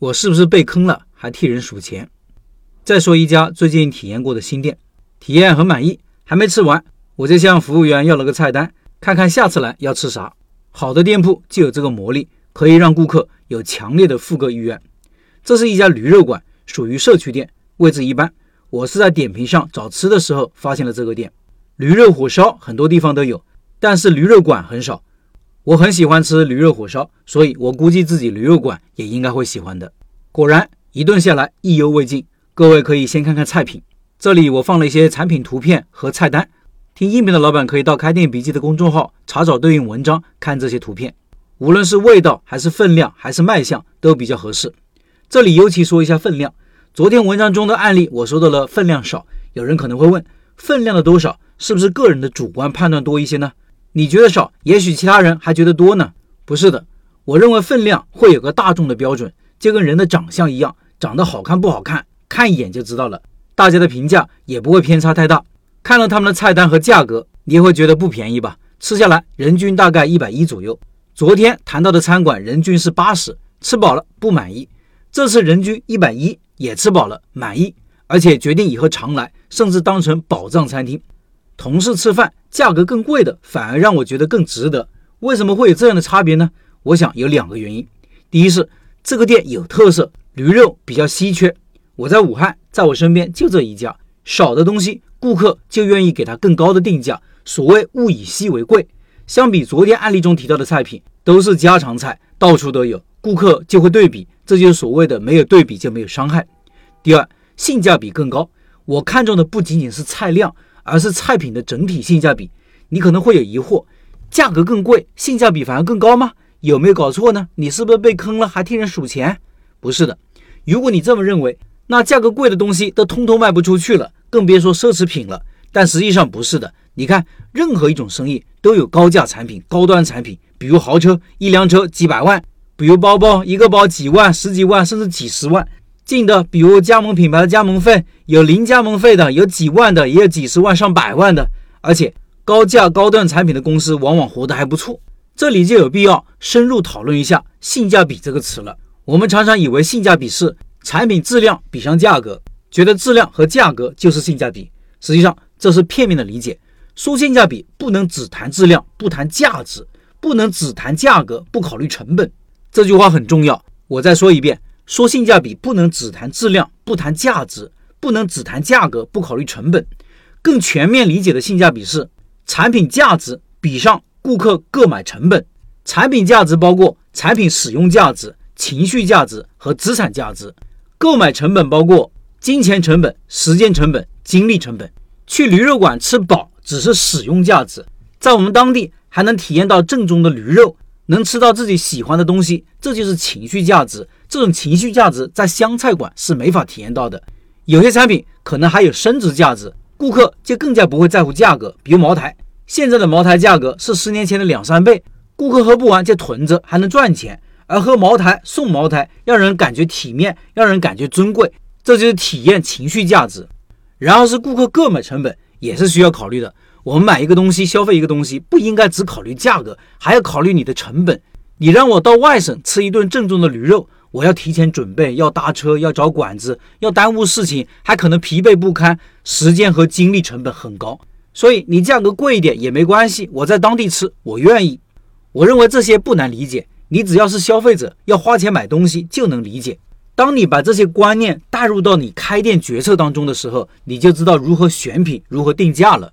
我是不是被坑了，还替人数钱？再说一家最近体验过的新店，体验很满意，还没吃完，我就向服务员要了个菜单，看看下次来要吃啥。好的店铺就有这个魔力，可以让顾客有强烈的复购意愿。这是一家驴肉馆，属于社区店，位置一般。我是在点评上找吃的时候发现了这个店。驴肉火烧很多地方都有，但是驴肉馆很少。我很喜欢吃驴肉火烧，所以我估计自己驴肉馆也应该会喜欢的。果然，一顿下来意犹未尽。各位可以先看看菜品，这里我放了一些产品图片和菜单。听音频的老板可以到开店笔记的公众号查找对应文章，看这些图片。无论是味道还是分量还是卖相都比较合适。这里尤其说一下分量。昨天文章中的案例我说到了分量少，有人可能会问，分量的多少是不是个人的主观判断多一些呢？你觉得少，也许其他人还觉得多呢？不是的，我认为分量会有个大众的标准，就跟人的长相一样，长得好看不好看。看一眼就知道了，大家的评价也不会偏差太大。看了他们的菜单和价格，你也会觉得不便宜吧？吃下来人均大概一百一左右。昨天谈到的餐馆人均是八十，吃饱了不满意。这次人均一百一，也吃饱了满意，而且决定以后常来，甚至当成宝藏餐厅。同事吃饭价格更贵的，反而让我觉得更值得。为什么会有这样的差别呢？我想有两个原因。第一是这个店有特色，驴肉比较稀缺。我在武汉，在我身边就这一家，少的东西顾客就愿意给他更高的定价。所谓物以稀为贵，相比昨天案例中提到的菜品，都是家常菜，到处都有，顾客就会对比，这就是所谓的没有对比就没有伤害。第二，性价比更高。我看中的不仅仅是菜量，而是菜品的整体性价比。你可能会有疑惑，价格更贵，性价比反而更高吗？有没有搞错呢？你是不是被坑了，还替人数钱？不是的，如果你这么认为。那价格贵的东西都通通卖不出去了，更别说奢侈品了。但实际上不是的。你看，任何一种生意都有高价产品、高端产品，比如豪车，一辆车几百万；比如包包，一个包几万、十几万，甚至几十万。近的，比如加盟品牌的加盟费，有零加盟费的，有几万的，也有几十万、上百万的。而且，高价高端产品的公司往往活得还不错。这里就有必要深入讨论一下“性价比”这个词了。我们常常以为性价比是。产品质量比上价格，觉得质量和价格就是性价比。实际上这是片面的理解。说性价比不能只谈质量不谈价值，不能只谈价格不考虑成本。这句话很重要，我再说一遍：说性价比不能只谈质量不谈价值，不能只谈价格不考虑成本。更全面理解的性价比是产品价值比上顾客购买成本。产品价值包括产品使用价值、情绪价值和资产价值。购买成本包括金钱成本、时间成本、精力成本。去驴肉馆吃饱只是使用价值，在我们当地还能体验到正宗的驴肉，能吃到自己喜欢的东西，这就是情绪价值。这种情绪价值在湘菜馆是没法体验到的。有些产品可能还有升值价值，顾客就更加不会在乎价格。比如茅台，现在的茅台价格是十年前的两三倍，顾客喝不完就囤着，还能赚钱。而喝茅台送茅台，让人感觉体面，让人感觉尊贵，这就是体验情绪价值。然后是顾客购买成本，也是需要考虑的。我们买一个东西，消费一个东西，不应该只考虑价格，还要考虑你的成本。你让我到外省吃一顿正宗的驴肉，我要提前准备，要搭车，要找馆子，要耽误事情，还可能疲惫不堪，时间和精力成本很高。所以你价格贵一点也没关系，我在当地吃，我愿意。我认为这些不难理解。你只要是消费者，要花钱买东西就能理解。当你把这些观念带入到你开店决策当中的时候，你就知道如何选品，如何定价了。